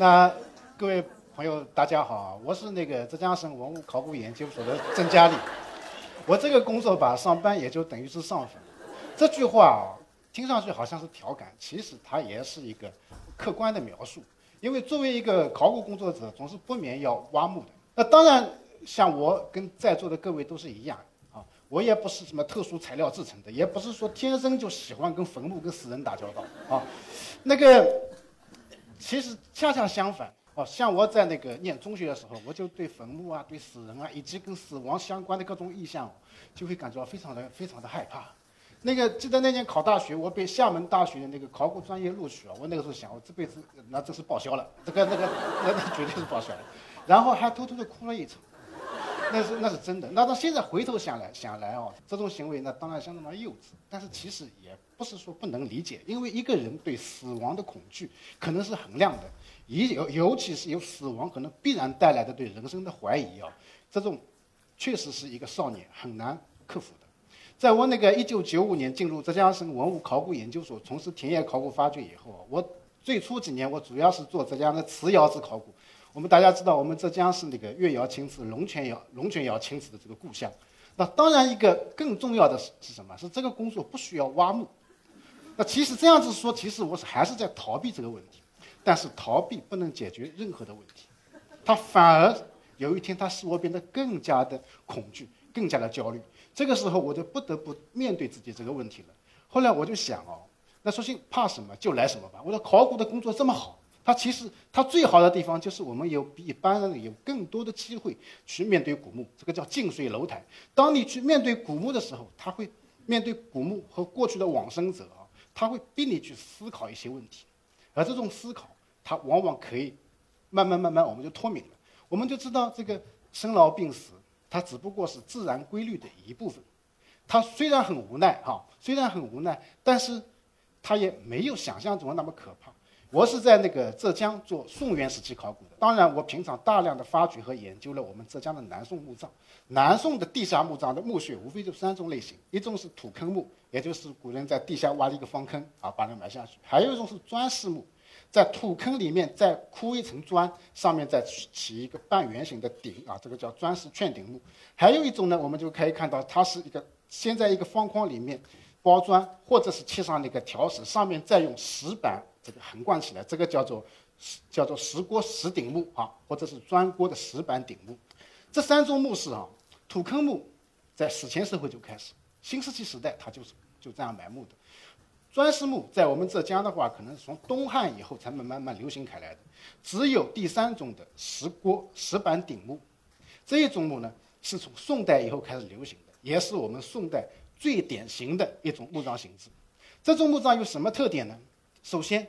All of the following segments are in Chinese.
那各位朋友，大家好，我是那个浙江省文物考古研究所的郑佳丽。我这个工作吧，上班也就等于是上坟。这句话啊，听上去好像是调侃，其实它也是一个客观的描述。因为作为一个考古工作者，总是不免要挖墓的。那当然，像我跟在座的各位都是一样啊，我也不是什么特殊材料制成的，也不是说天生就喜欢跟坟墓、跟死人打交道啊。那个，其实恰恰相反。哦，像我在那个念中学的时候，我就对坟墓啊、对死人啊，以及跟死亡相关的各种意象，就会感觉到非常的、非常的害怕。那个记得那年考大学，我被厦门大学的那个考古专业录取了。我那个时候想，我这辈子那这是报销了，这个、那个、那那绝对是报销了。然后还偷偷的哭了一场，那是那是真的。那到现在回头想来想来哦，这种行为那当然相当的幼稚，但是其实也不是说不能理解，因为一个人对死亡的恐惧可能是衡量的。尤尤其是有死亡可能必然带来的对人生的怀疑啊，这种确实是一个少年很难克服的。在我那个一九九五年进入浙江省文物考古研究所从事田野考古发掘以后，我最初几年我主要是做浙江的瓷窑子考古。我们大家知道，我们浙江是那个越窑青瓷、龙泉窑、龙泉窑青瓷的这个故乡。那当然，一个更重要的是是什么？是这个工作不需要挖墓。那其实这样子说，其实我是还是在逃避这个问题。但是逃避不能解决任何的问题，它反而有一天它使我变得更加的恐惧，更加的焦虑。这个时候我就不得不面对自己这个问题了。后来我就想哦，那索性怕什么就来什么吧。我说考古的工作这么好，它其实它最好的地方就是我们有比一般人有更多的机会去面对古墓，这个叫近水楼台。当你去面对古墓的时候，他会面对古墓和过去的往生者啊，他会逼你去思考一些问题。而这种思考，它往往可以慢慢慢慢，我们就脱敏了。我们就知道，这个生老病死，它只不过是自然规律的一部分。它虽然很无奈，哈，虽然很无奈，但是它也没有想象中那么可怕。我是在那个浙江做宋元时期考古的，当然，我平常大量的发掘和研究了我们浙江的南宋墓葬。南宋的地下墓葬的墓穴无非就三种类型：一种是土坑墓，也就是古人在地下挖了一个方坑啊，把人埋下去；还有一种是砖室墓，在土坑里面再铺一层砖，上面再起一个半圆形的顶啊，这个叫砖室券顶墓；还有一种呢，我们就可以看到，它是一个先在一个方框里面包砖，或者是砌上那个条石，上面再用石板。这个横贯起来，这个叫做叫做石锅石顶墓啊，或者是砖锅的石板顶墓。这三种墓室啊，土坑墓在史前社会就开始，新石器时代它就是就这样埋墓的。砖室墓在我们浙江的话，可能是从东汉以后才慢慢慢流行开来的。只有第三种的石锅石板顶墓，这一种墓呢，是从宋代以后开始流行的，也是我们宋代最典型的一种墓葬形制。这种墓葬有什么特点呢？首先，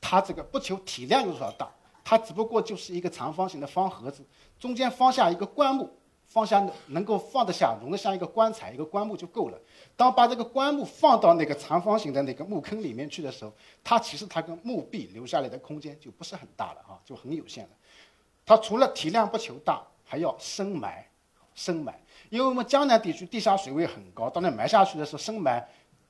它这个不求体量有多少大，它只不过就是一个长方形的方盒子，中间放下一个棺木，放下能够放得下、容得下一个棺材、一个棺木就够了。当把这个棺木放到那个长方形的那个墓坑里面去的时候，它其实它跟墓壁留下来的空间就不是很大了啊，就很有限了。它除了体量不求大，还要深埋，深埋，因为我们江南地区地下水位很高，当你埋下去的时候，深埋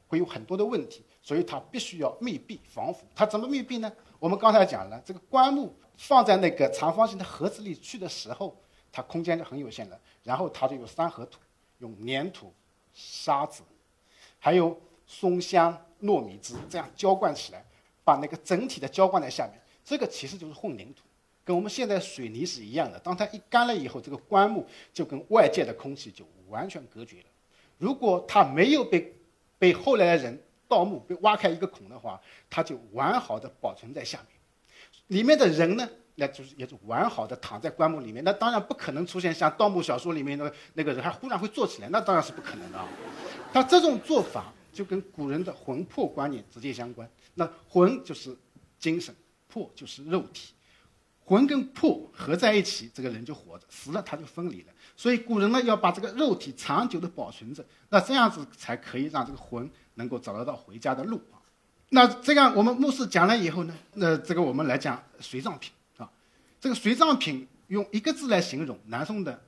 会有很多的问题。所以它必须要密闭防腐。它怎么密闭呢？我们刚才讲了，这个棺木放在那个长方形的盒子里去的时候，它空间就很有限了。然后它就有三合土，用粘土、沙子，还有松香、糯米汁这样浇灌起来，把那个整体的浇灌在下面。这个其实就是混凝土，跟我们现在水泥是一样的。当它一干了以后，这个棺木就跟外界的空气就完全隔绝了。如果它没有被被后来的人盗墓被挖开一个孔的话，它就完好的保存在下面，里面的人呢，那就是也是完好的躺在棺木里面。那当然不可能出现像盗墓小说里面的那个人还忽然会坐起来，那当然是不可能的啊。他这种做法就跟古人的魂魄观念直接相关。那魂就是精神，魄就是肉体，魂跟魄合在一起，这个人就活着；死了他就分离了。所以古人呢要把这个肉体长久的保存着，那这样子才可以让这个魂。能够找得到回家的路啊，那这样我们墓室讲了以后呢，那这个我们来讲随葬品啊，这个随葬品用一个字来形容南宋的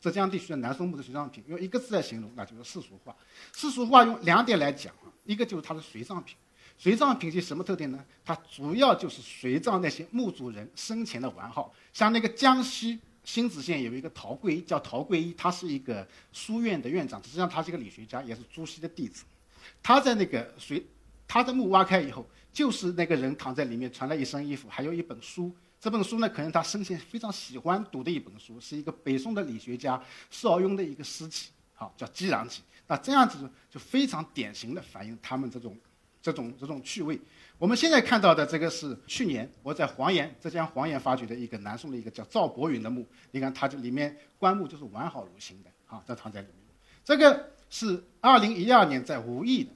浙江地区的南宋墓的随葬品，用一个字来形容，那就是世俗化。世俗化用两点来讲啊，一个就是它的随葬品，随葬品是什么特点呢？它主要就是随葬那些墓主人生前的完好。像那个江西新子县有一个陶贵，叫陶贵一，他是一个书院的院长，实际上他是一个理学家，也是朱熹的弟子。他在那个水他的墓挖开以后，就是那个人躺在里面，穿了一身衣服，还有一本书。这本书呢，可能他生前非常喜欢读的一本书，是一个北宋的理学家邵雍的一个诗集，好叫《激壤集》。那这样子就非常典型的反映他们这种。这种这种趣味，我们现在看到的这个是去年我在黄岩浙江黄岩发掘的一个南宋的一个叫赵伯允的墓，你看它这里面棺木就是完好如新的啊，这躺在里面。这个是二零一二年在武义的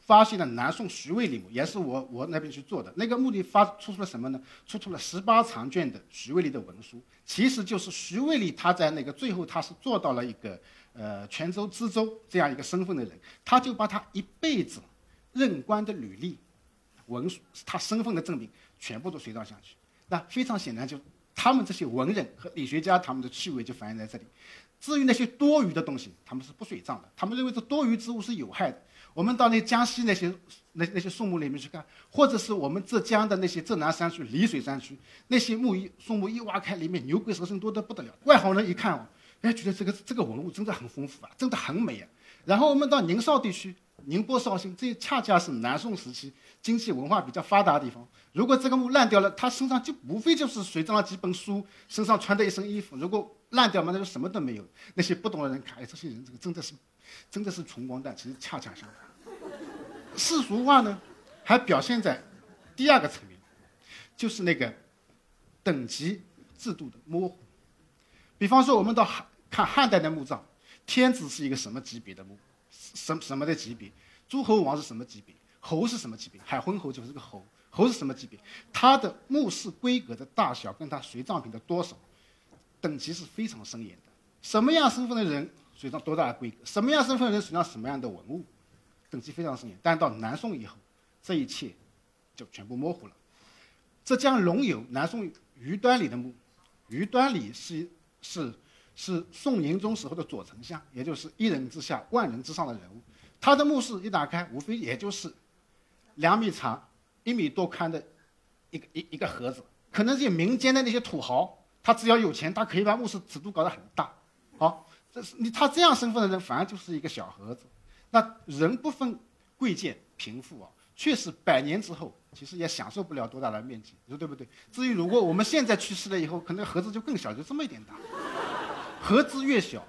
发现的南宋徐渭里墓，也是我我那边去做的。那个墓地发出出了什么呢？出土了十八长卷的徐渭里的文书，其实就是徐渭里他在那个最后他是做到了一个呃泉州知州这样一个身份的人，他就把他一辈子。任官的履历、文书，他身份的证明，全部都随葬下去。那非常显然，就他们这些文人和理学家，他们的趣味就反映在这里。至于那些多余的东西，他们是不随葬的。他们认为这多余之物是有害的。我们到那江西那些那那些树木里面去看，或者是我们浙江的那些浙南山区、丽水山区那些木一树木一挖开，里面牛鬼蛇神多得不得了。外行人一看哦，哎，觉得这个这个文物真的很丰富啊，真的很美啊。然后我们到宁绍地区。宁波、绍兴，这恰恰是南宋时期经济文化比较发达的地方。如果这个墓烂掉了，他身上就无非就是随葬了几本书，身上穿的一身衣服。如果烂掉嘛，那就什么都没有。那些不懂的人看，哎，这些人这个真的是，真的是穷光蛋。其实恰恰相反，世俗化呢，还表现在第二个层面，就是那个等级制度的模糊。比方说，我们到汉看汉代的墓葬，天子是一个什么级别的墓？什么什么的级别？诸侯王是什么级别？侯是什么级别？海昏侯就是个侯。侯是什么级别？他的墓室规格的大小跟他随葬品的多少等级是非常森严的。什么样身份的人随葬多大的规格？什么样身份的人随葬什么样的文物？等级非常森严。但到南宋以后，这一切就全部模糊了。浙江龙游南宋余端礼的墓，余端礼是是。是宋宁宗时候的左丞相，也就是一人之下万人之上的人物。他的墓室一打开，无非也就是两米长、一米多宽的一个一一个盒子。可能是民间的那些土豪，他只要有钱，他可以把墓室尺度搞得很大。好，这是你他这样身份的人，反而就是一个小盒子。那人不分贵贱贫富啊，确实百年之后，其实也享受不了多大的面积，你说对不对？至于如果我们现在去世了以后，可能盒子就更小，就这么一点大。盒子越小，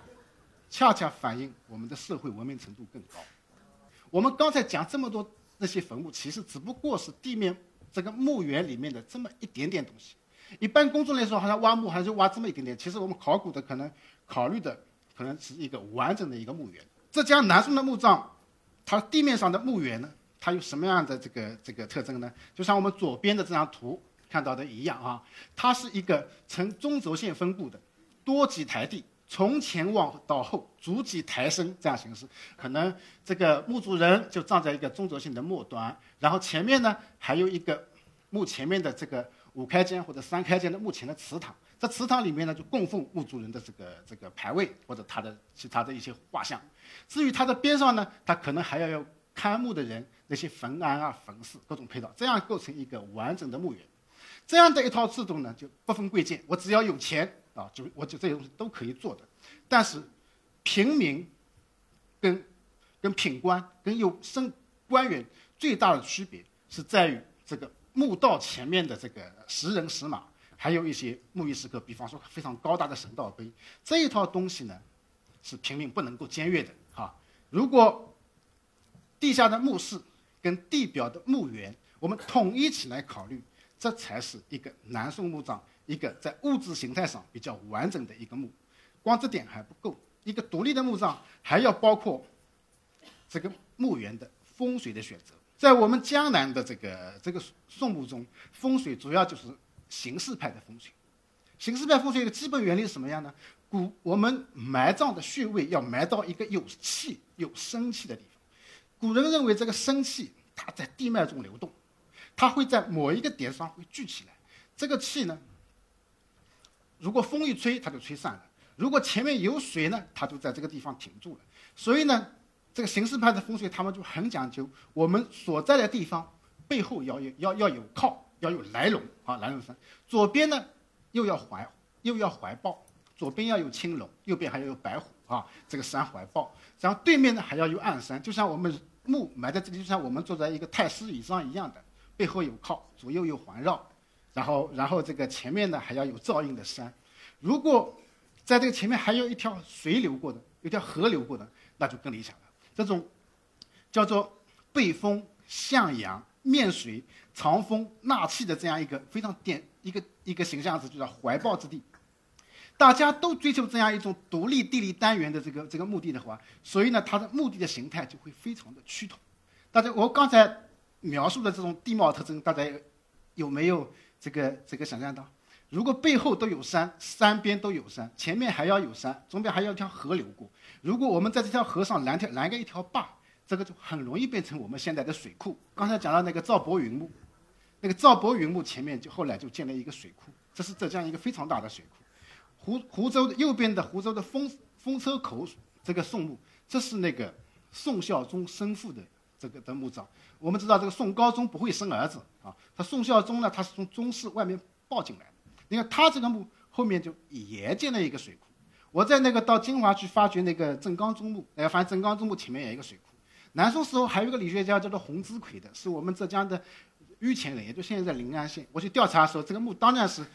恰恰反映我们的社会文明程度更高。我们刚才讲这么多那些坟墓，其实只不过是地面这个墓园里面的这么一点点东西。一般公众来说，好像挖墓还是挖这么一点点。其实我们考古的可能考虑的可能是一个完整的一个墓园。浙江南宋的墓葬，它地面上的墓园呢，它有什么样的这个这个特征呢？就像我们左边的这张图看到的一样啊，它是一个呈中轴线分布的。多级台地，从前往到后，逐级抬升，这样形式。可能这个墓主人就站在一个中轴线的末端，然后前面呢还有一个墓前面的这个五开间或者三开间的墓前的祠堂，在祠堂里面呢就供奉墓主人的这个这个牌位或者他的其他的一些画像。至于它的边上呢，它可能还要有看墓的人那些坟庵啊、坟室各种配套，这样构成一个完整的墓园。这样的一套制度呢，就不分贵贱，我只要有钱。啊，就我就这些东西都可以做的，但是平民跟跟品官跟有升官员最大的区别是在于这个墓道前面的这个石人石马，还有一些墓仪石刻，比方说非常高大的神道碑这一套东西呢，是平民不能够僭越的哈。如果地下的墓室跟地表的墓园，我们统一起来考虑，这才是一个南宋墓葬。一个在物质形态上比较完整的一个墓，光这点还不够。一个独立的墓葬还要包括这个墓园的风水的选择。在我们江南的这个这个宋墓中，风水主要就是形式派的风水。形式派风水的基本原理是什么样呢？古我们埋葬的穴位要埋到一个有气、有生气的地方。古人认为这个生气它在地脉中流动，它会在某一个点上会聚起来。这个气呢？如果风一吹，它就吹散了；如果前面有水呢，它就在这个地方停住了。所以呢，这个形式派的风水他们就很讲究，我们所在的地方背后要有要要有靠，要有来龙啊，来龙山。左边呢又要怀又要怀抱，左边要有青龙，右边还要有白虎啊，这个山怀抱。然后对面呢还要有暗山，就像我们墓埋在这里，就像我们坐在一个太师椅上一样的，背后有靠，左右有环绕，然后然后这个前面呢还要有照应的山。如果在这个前面还有一条水流过的，有条河流过的，那就更理想了。这种叫做背风向阳、面水、藏风纳气的这样一个非常典一个一个形象词，就叫怀抱之地。大家都追求这样一种独立地理单元的这个这个目的的话，所以呢，它的目的的形态就会非常的趋同。大家，我刚才描述的这种地貌特征，大家有没有这个这个想象到？如果背后都有山，山边都有山，前面还要有山，中间还要一条河流过。如果我们在这条河上拦条拦个一条坝，这个就很容易变成我们现在的水库。刚才讲到那个赵伯云墓，那个赵伯云墓前面就后来就建了一个水库，这是浙江一个非常大的水库。湖湖州的右边的湖州的风风车口这个宋墓，这是那个宋孝宗生父的这个的墓葬。我们知道这个宋高宗不会生儿子啊，他宋孝宗呢，他是从宗室外面抱进来的。你看他这个墓后面就也建了一个水库。我在那个到金华去发掘那个郑刚中墓，哎，发现郑刚中墓前面也有一个水库。南宋时候还有一个理学家叫做洪之奎的，是我们浙江的圩前人，也就现在在临安县。我去调查的时候，这个墓当然是。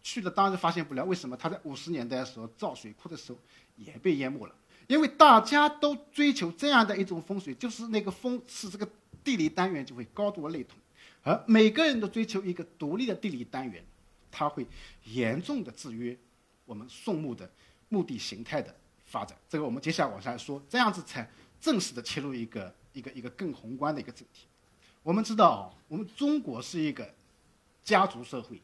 去了，当然发现不了。为什么？他在五十年代的时候造水库的时候也被淹没了。因为大家都追求这样的一种风水，就是那个风是这个地理单元就会高度类同，而每个人都追求一个独立的地理单元，它会严重的制约我们宋墓的墓地形态的发展。这个我们接下来往下说，这样子才正式的切入一个一个一个更宏观的一个主题。我们知道，我们中国是一个家族社会。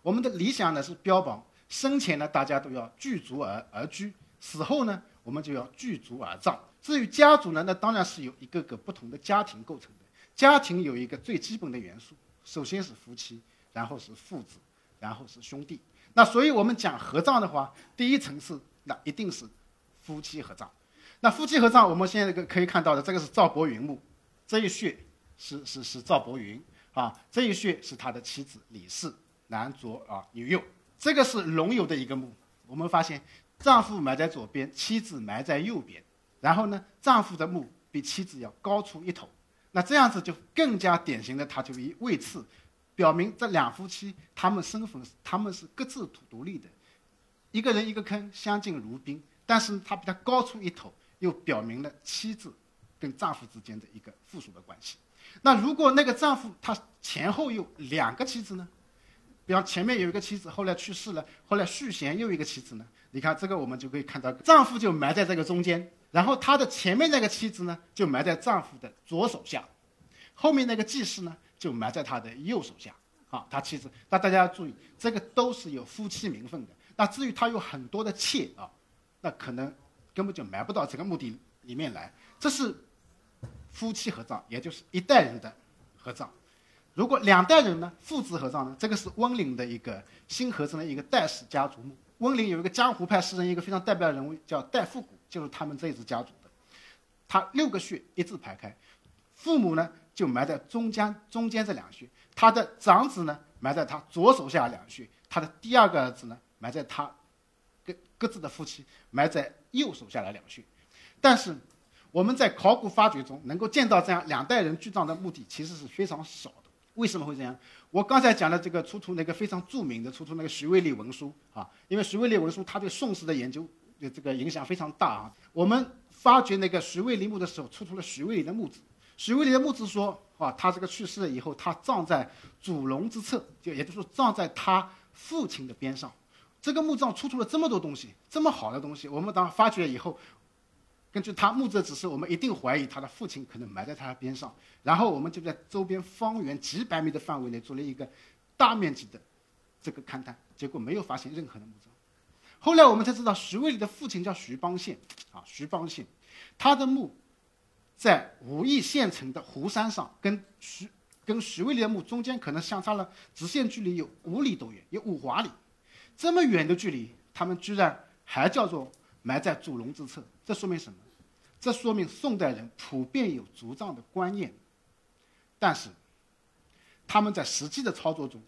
我们的理想呢是标榜生前呢大家都要聚族而而居，死后呢我们就要聚族而葬。至于家族呢，那当然是由一个个不同的家庭构成的。家庭有一个最基本的元素，首先是夫妻，然后是父子，然后是兄弟。那所以我们讲合葬的话，第一层次那一定是夫妻合葬。那夫妻合葬，我们现在可可以看到的，这个是赵伯云墓，这一穴是是是赵伯云啊，这一穴是他的妻子李氏。男左啊，女右，这个是龙游的一个墓。我们发现，丈夫埋在左边，妻子埋在右边。然后呢，丈夫的墓比妻子要高出一头。那这样子就更加典型的，他就以位次，表明这两夫妻他们身份他们是各自独立的，一个人一个坑，相敬如宾。但是他比他高出一头，又表明了妻子跟丈夫之间的一个附属的关系。那如果那个丈夫他前后有两个妻子呢？比方前面有一个妻子，后来去世了，后来续弦又一个妻子呢？你看这个，我们就可以看到，丈夫就埋在这个中间，然后他的前面那个妻子呢，就埋在丈夫的左手下，后面那个继室呢，就埋在他的右手下。啊，他妻子，那大家要注意，这个都是有夫妻名分的。那至于他有很多的妾啊，那可能根本就埋不到这个墓地里面来。这是夫妻合葬，也就是一代人的合葬。如果两代人呢，父子合葬呢？这个是温岭的一个新合成的一个戴氏家族墓。温岭有一个江湖派诗人，一个非常代表人物叫戴复古，就是他们这一支家族的。他六个穴一字排开，父母呢就埋在中间中间这两穴，他的长子呢埋在他左手下两穴，他的第二个儿子呢埋在他各各自的夫妻埋在右手下的两穴。但是我们在考古发掘中能够见到这样两代人聚葬的墓地，其实是非常少的。为什么会这样？我刚才讲的这个出土那个非常著名的出土那个徐渭历文书啊，因为徐渭历文书他对宋史的研究这个影响非常大啊。我们发掘那个徐渭历墓的时候，出土了徐渭历的墓志。徐渭历的墓志说啊，他这个去世了以后，他葬在主龙之侧，就也就是说葬在他父亲的边上。这个墓葬出土了这么多东西，这么好的东西，我们当发掘以后。根据他墓志的指示，我们一定怀疑他的父亲可能埋在他的边上。然后我们就在周边方圆几百米的范围内做了一个大面积的这个勘探，结果没有发现任何的墓葬。后来我们才知道，徐渭礼的父亲叫徐邦宪，啊，徐邦宪，他的墓在武义县城的湖山上，跟徐跟徐渭礼的墓中间可能相差了直线距离有五里多远，有五华里。这么远的距离，他们居然还叫做。埋在祖龙之侧，这说明什么？这说明宋代人普遍有族葬的观念。但是，他们在实际的操作中，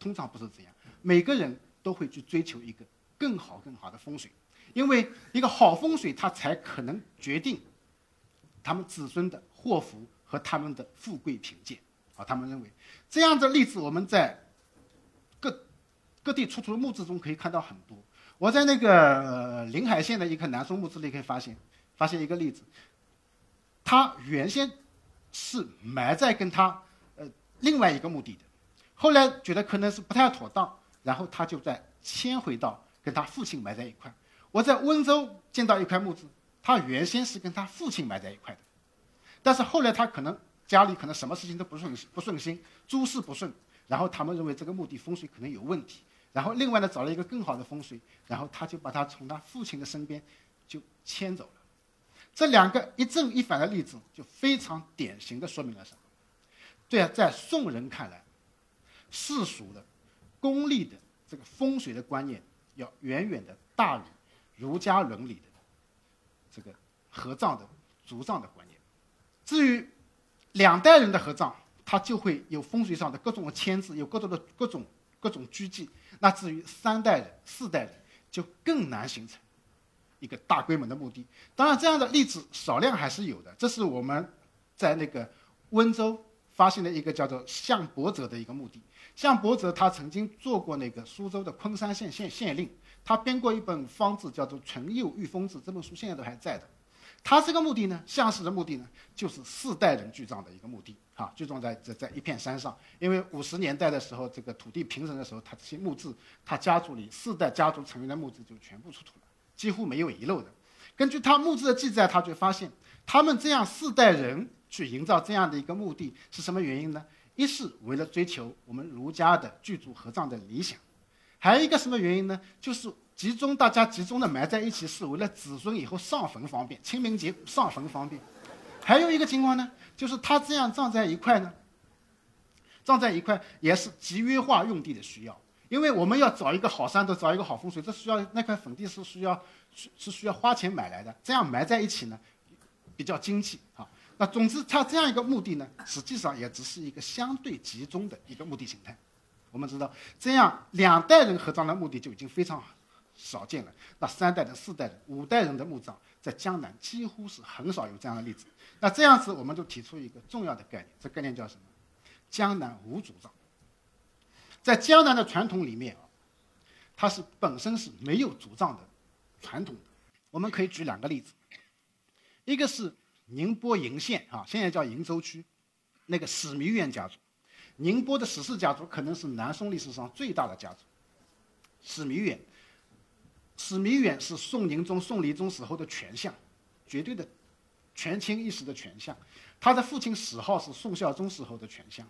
通常不是这样。每个人都会去追求一个更好、更好的风水，因为一个好风水，它才可能决定他们子孙的祸福和他们的富贵贫贱。啊，他们认为这样的例子，我们在各各地出土的墓志中可以看到很多。我在那个临海县的一个南宋墓志里可以发现，发现一个例子，他原先是埋在跟他呃另外一个墓地的，后来觉得可能是不太妥当，然后他就在迁回到跟他父亲埋在一块。我在温州见到一块墓志，他原先是跟他父亲埋在一块的，但是后来他可能家里可能什么事情都不顺不顺心，诸事不顺，然后他们认为这个墓地风水可能有问题。然后另外呢，找了一个更好的风水，然后他就把他从他父亲的身边就迁走了。这两个一正一反的例子，就非常典型的说明了什么？对啊，在宋人看来，世俗的、功利的这个风水的观念，要远远的大于儒家伦理的这个合葬的族葬的观念。至于两代人的合葬，它就会有风水上的各种的牵制，有各种的各种各种拘忌。那至于三代人、四代人，就更难形成一个大规模的墓地。当然，这样的例子少量还是有的。这是我们在那个温州发现的一个叫做向伯者的一个墓地。向伯泽他曾经做过那个苏州的昆山县县县令，他编过一本方志，叫做《淳佑御风志》，这本书现在都还在的。他这个墓地呢，向氏的墓地呢，就是四代人聚葬的一个墓地。啊，聚葬在在在一片山上，因为五十年代的时候，这个土地平整的时候，他这些墓志，他家族里四代家族成员的墓志就全部出土了，几乎没有遗漏的。根据他墓志的记载，他就发现，他们这样四代人去营造这样的一个墓地是什么原因呢？一是为了追求我们儒家的聚族合葬的理想，还有一个什么原因呢？就是集中大家集中的埋在一起，是为了子孙以后上坟方便，清明节上坟方便。还有一个情况呢？就是他这样葬在一块呢，葬在一块也是集约化用地的需要，因为我们要找一个好山头，找一个好风水，这需要那块坟地是需要是是需要花钱买来的，这样埋在一起呢，比较经济啊。那总之，它这样一个墓地呢，实际上也只是一个相对集中的一个墓地形态。我们知道，这样两代人合葬的墓地就已经非常少见了。那三代人、四代人、五代人的墓葬，在江南几乎是很少有这样的例子。那这样子，我们就提出一个重要的概念，这概念叫什么？江南无主葬。在江南的传统里面啊，它是本身是没有主葬的传统。我们可以举两个例子，一个是宁波鄞县啊，现在叫鄞州区，那个史弥远家族。宁波的史氏家族可能是南宋历史上最大的家族。史弥远，史弥远是宋宁宗、宋理宗时候的权相，绝对的。权倾一时的权相，他的父亲史浩是宋孝宗时候的权相，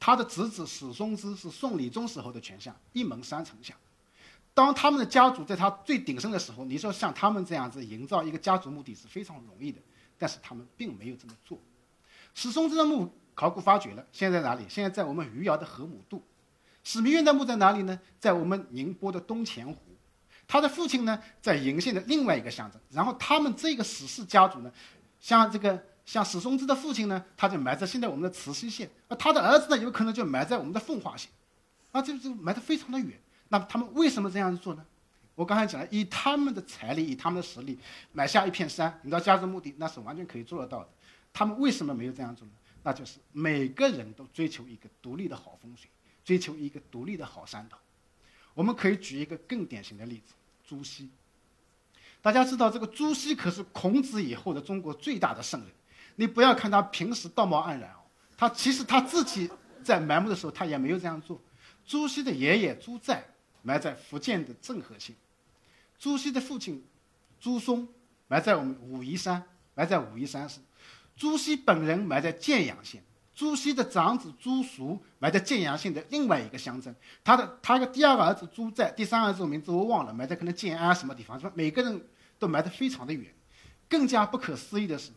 他的侄子史松之是宋理宗时候的权相，一门三丞相。当他们的家族在他最鼎盛的时候，你说像他们这样子营造一个家族墓地是非常容易的，但是他们并没有这么做。史松之的墓考古发掘了，现在在哪里？现在在我们余姚的河姆渡。史弥远的墓在哪里呢？在我们宁波的东钱湖。他的父亲呢，在鄞县的另外一个乡镇。然后他们这个史氏家族呢？像这个，像史松之的父亲呢，他就埋在现在我们的慈溪县，而他的儿子呢，有可能就埋在我们的奉化县，啊，这就埋得非常的远。那他们为什么这样做呢？我刚才讲了，以他们的财力，以他们的实力，买下一片山，你到家族墓地，那是完全可以做得到的。他们为什么没有这样做呢？那就是每个人都追求一个独立的好风水，追求一个独立的好山头。我们可以举一个更典型的例子，朱熹。大家知道，这个朱熹可是孔子以后的中国最大的圣人。你不要看他平时道貌岸然哦，他其实他自己在埋墓的时候，他也没有这样做。朱熹的爷爷朱载埋在福建的政和县，朱熹的父亲朱松埋在我们武夷山，埋在武夷山市。朱熹本人埋在建阳县，朱熹的长子朱赎埋在建阳县的另外一个乡镇。他的他的第二个儿子朱载，第三个儿子名字我忘了，埋在可能建安什么地方。说每个人。都埋得非常的远，更加不可思议的是，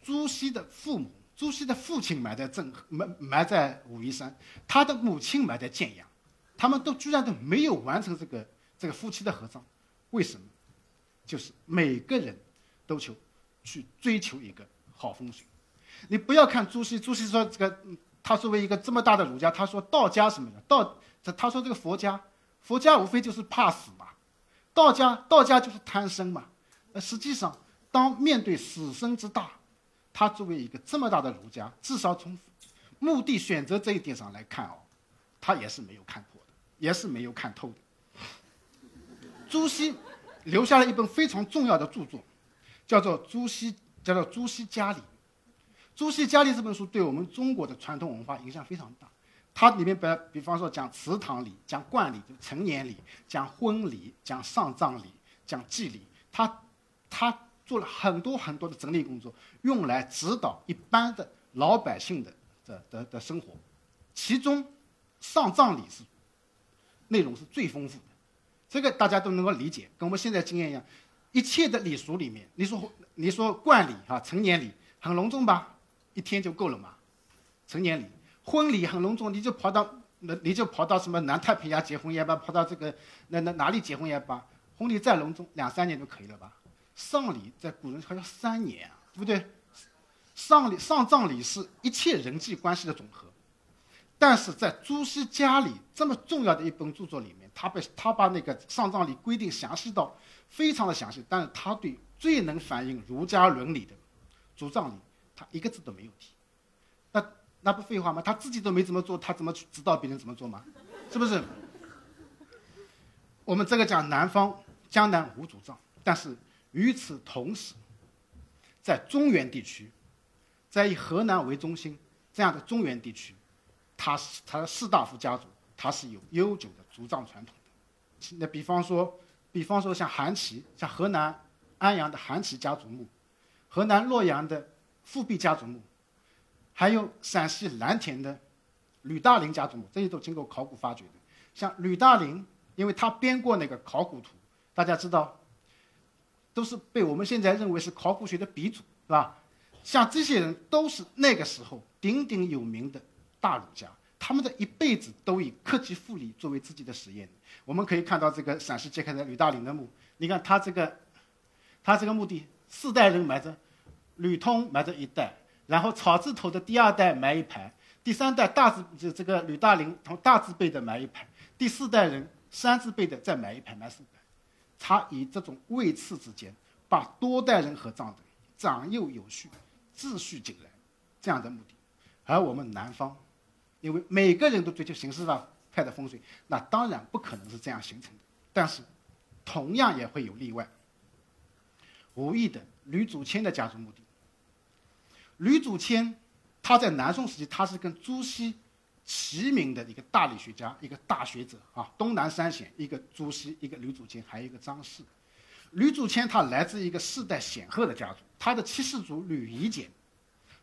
朱熹的父母，朱熹的父亲埋在镇埋埋在武夷山，他的母亲埋在建阳，他们都居然都没有完成这个这个夫妻的合葬，为什么？就是每个人都求去追求一个好风水。你不要看朱熹，朱熹说这个他作为一个这么大的儒家，他说道家什么的道，他说这个佛家，佛家无非就是怕死嘛，道家道家就是贪生嘛。呃，实际上，当面对死生之大，他作为一个这么大的儒家，至少从目的选择这一点上来看哦，他也是没有看破的，也是没有看透的。朱熹留下了一本非常重要的著作，叫做《朱熹》，叫做《朱熹家礼》。《朱熹家礼》这本书对我们中国的传统文化影响非常大。它里面比比方说讲祠堂礼、讲冠礼、成年礼、讲婚礼、讲丧葬礼、讲祭礼，他他做了很多很多的整理工作，用来指导一般的老百姓的的的的生活。其中，丧葬礼是内容是最丰富的。这个大家都能够理解，跟我们现在经验一样，一切的礼俗里面，你说你说冠礼啊，成年礼很隆重吧，一天就够了嘛。成年礼，婚礼很隆重，你就跑到那你就跑到什么南太平洋结婚也罢，跑到这个那那哪里结婚也罢，婚礼再隆重，两三年就可以了吧。丧礼在古人还要三年啊，对不对？丧礼丧葬礼是一切人际关系的总和。但是在朱熹家里这么重要的一本著作里面，他被他把那个丧葬礼规定详细到非常的详细，但是他对最能反映儒家伦理的主葬礼，他一个字都没有提。那那不废话吗？他自己都没怎么做，他怎么去指导别人怎么做吗？是不是？我们这个讲南方江南无主葬，但是与此同时，在中原地区，在以河南为中心这样的中原地区。他是他的士大夫家族，他是有悠久的族葬传统的。那比方说，比方说像韩琦，像河南安阳的韩琦家族墓，河南洛阳的富弼家族墓，还有陕西蓝田的吕大林家族墓，这些都经过考古发掘的。像吕大林，因为他编过那个考古图，大家知道，都是被我们现在认为是考古学的鼻祖，是吧？像这些人都是那个时候鼎鼎有名的。大儒家，他们的一辈子都以克己复礼作为自己的实验。我们可以看到这个陕西揭开的吕大林的墓，你看他这个，他这个墓地四代人埋着，吕通埋着一代，然后草字头的第二代埋一排，第三代大字这这个吕大林从大字辈的埋一排，第四代人三字辈的再埋一排，埋四排。他以这种位次之间，把多代人合葬的长幼有序、秩序井然这样的墓地，而我们南方。因为每个人都追求形式上派的风水，那当然不可能是这样形成的。但是，同样也会有例外。无意的吕祖谦的家族墓地。吕祖谦，他在南宋时期，他是跟朱熹齐名的一个大理学家，一个大学者啊。东南三贤，一个朱熹，一个吕祖谦，还有一个张氏。吕祖谦他来自一个世代显赫的家族，他的七世祖吕夷简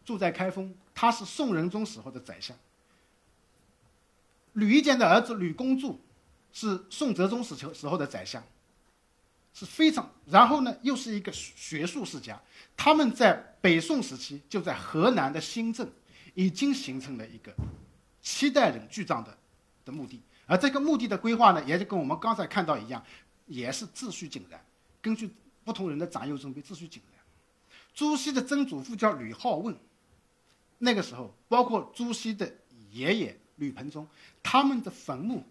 住在开封，他是宋仁宗时候的宰相。吕夷简的儿子吕公著是宋哲宗时时时候的宰相，是非常，然后呢又是一个学术世家。他们在北宋时期就在河南的新郑已经形成了一个七代人聚葬的的墓地，而这个墓地的规划呢，也就跟我们刚才看到一样，也是秩序井然，根据不同人的长幼尊卑，秩序井然。朱熹的曾祖父叫吕好问，那个时候包括朱熹的爷爷。吕盆中，他们的坟墓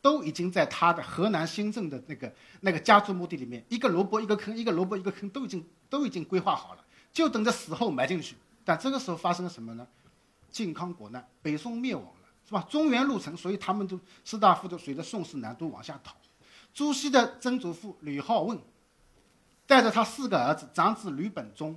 都已经在他的河南新郑的那个那个家族墓地里面，一个萝卜一个坑，一个萝卜一个坑，都已经都已经规划好了，就等着死后埋进去。但这个时候发生了什么呢？靖康国难，北宋灭亡了，是吧？中原入城，所以他们都士大夫都随着宋氏南都往下逃。朱熹的曾祖父吕好问，带着他四个儿子，长子吕本忠。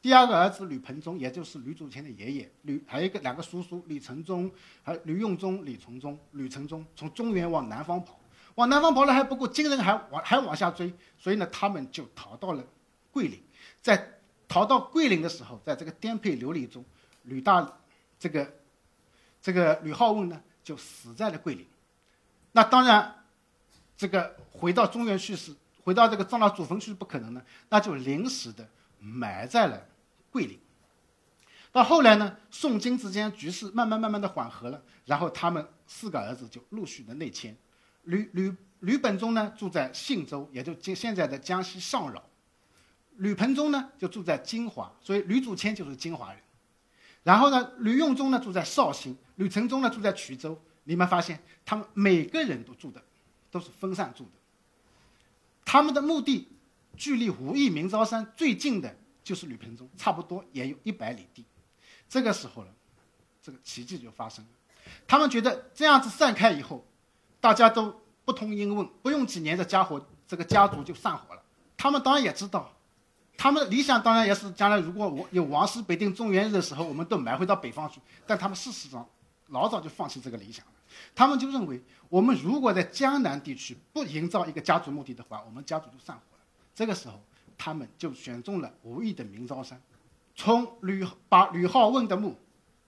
第二个儿子吕盆中，也就是吕祖谦的爷爷，吕还有一个两个叔叔吕承宗，还吕用中、李从忠、吕承宗，从中原往南方跑，往南方跑了还不够，金人还往还往下追，所以呢，他们就逃到了桂林，在逃到桂林的时候，在这个颠沛流离中，吕大这个这个吕好问呢就死在了桂林，那当然，这个回到中原去是，回到这个葬到祖坟去是不可能的，那就临时的。埋在了桂林。到后来呢，宋金之间局势慢慢慢慢的缓和了，然后他们四个儿子就陆续的内迁。吕吕吕本忠呢住在信州，也就今现在的江西上饶；吕盆中呢就住在金华，所以吕祖谦就是金华人。然后呢，吕用中呢住在绍兴，吕承宗呢住在衢州。你们发现他们每个人都住的都是分散住的，他们的墓地距离武义明昭山最近的就是吕平中，差不多也有一百里地。这个时候呢，这个奇迹就发生了。他们觉得这样子散开以后，大家都不通音问，不用几年，这家伙这个家族就散伙了。他们当然也知道，他们理想当然也是将来如果我有王师北定中原日的时候，我们都埋回到北方去。但他们事实上老早就放弃这个理想了。他们就认为，我们如果在江南地区不营造一个家族墓地的话，我们家族就散伙了。这个时候，他们就选中了吴义的明昭山，从吕把吕好问的墓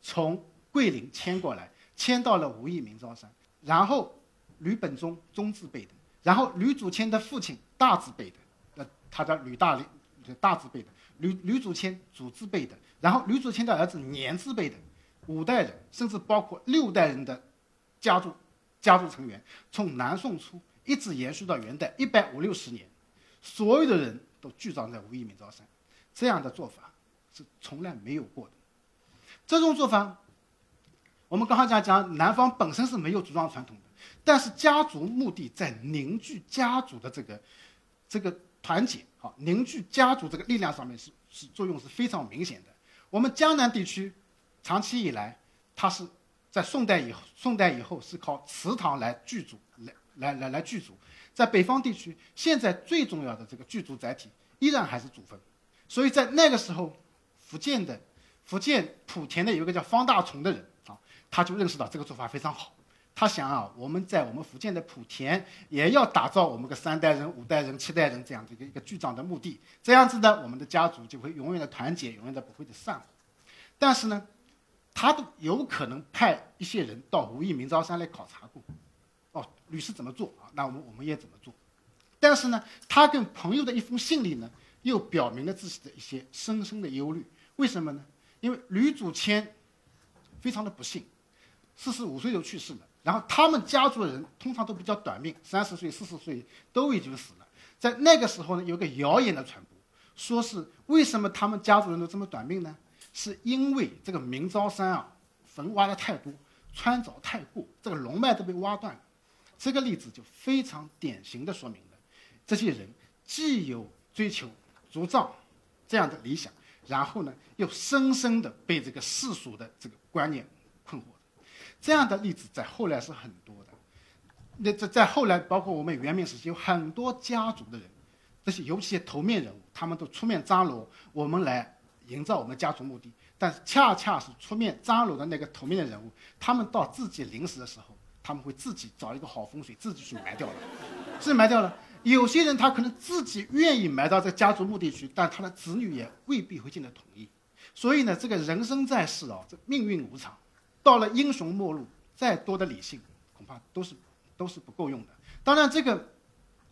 从桂林迁过来。迁到了武义明昭山，然后吕本宗宗字辈的，然后吕祖谦的父亲大字辈的，呃，他叫吕大林，大字辈的，吕吕祖谦祖字辈的，然后吕祖谦的儿子年字辈的，五代人，甚至包括六代人的家族家族成员，从南宋初一直延续到元代一百五六十年，所有的人都聚葬在武义民昭山，这样的做法是从来没有过的，这种做法。我们刚才讲讲，南方本身是没有族葬传统的，但是家族墓地在凝聚家族的这个这个团结，好凝聚家族这个力量上面是是作用是非常明显的。我们江南地区长期以来，它是在宋代以后，宋代以后是靠祠堂来聚族，来来来来聚族。在北方地区，现在最重要的这个聚族载体依然还是祖坟，所以在那个时候，福建的福建莆田的有一个叫方大从的人啊。他就认识到这个做法非常好，他想啊，我们在我们福建的莆田也要打造我们个三代人、五代人、七代人这样的一个一个聚长的墓地，这样子呢，我们的家族就会永远的团结，永远的不会的散伙。但是呢，他都有可能派一些人到武义明昭山来考察过，哦，吕氏怎么做啊？那我们我们也怎么做？但是呢，他跟朋友的一封信里呢，又表明了自己的一些深深的忧虑。为什么呢？因为吕祖谦非常的不幸。四十五岁就去世了，然后他们家族的人通常都比较短命，三十岁、四十岁都已经死了。在那个时候呢，有个谣言的传播，说是为什么他们家族人都这么短命呢？是因为这个明昭山啊，坟挖的太多，穿凿太过，这个龙脉都被挖断了。这个例子就非常典型的说明了，这些人既有追求族葬这样的理想，然后呢，又深深的被这个世俗的这个观念困惑。这样的例子在后来是很多的，那在在后来，包括我们元明时期，有很多家族的人，这些尤其是头面人物，他们都出面张罗我们来营造我们家族墓地。但是恰恰是出面张罗的那个头面的人物，他们到自己临死的时候，他们会自己找一个好风水，自己去埋掉了，自己埋掉了。有些人他可能自己愿意埋到这家族墓地去，但他的子女也未必会进得同意。所以呢，这个人生在世啊，这命运无常。到了英雄末路，再多的理性恐怕都是都是不够用的。当然，这个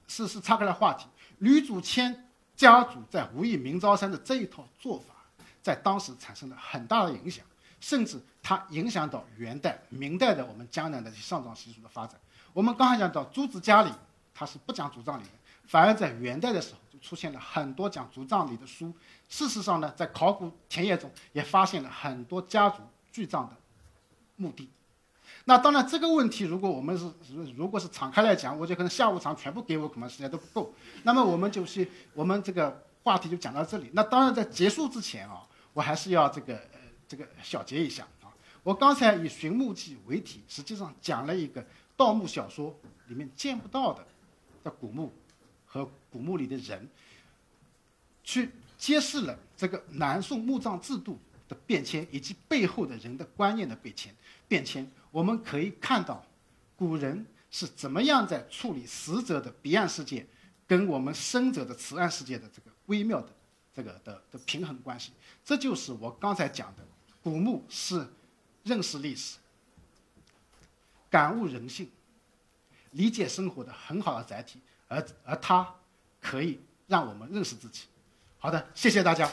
是是岔开了话题。吕祖谦家族在武义明昭山的这一套做法，在当时产生了很大的影响，甚至它影响到元代、明代的我们江南的上葬习俗的发展。我们刚才讲到朱子家里，他是不讲族葬礼的，反而在元代的时候就出现了很多讲族葬礼的书。事实上呢，在考古田野中也发现了很多家族聚葬的。目的，那当然这个问题，如果我们是如果是敞开来讲，我就可能下午场全部给我可能时间都不够。那么我们就是我们这个话题就讲到这里。那当然在结束之前啊，我还是要这个这个小结一下啊。我刚才以《寻墓记》为题，实际上讲了一个盗墓小说里面见不到的的古墓和古墓里的人，去揭示了这个南宋墓葬制度的变迁以及背后的人的观念的变迁。变迁，我们可以看到，古人是怎么样在处理死者的彼岸世界，跟我们生者的此岸世界的这个微妙的这个的的平衡关系。这就是我刚才讲的，古墓是认识历史、感悟人性、理解生活的很好的载体，而而它可以让我们认识自己。好的，谢谢大家。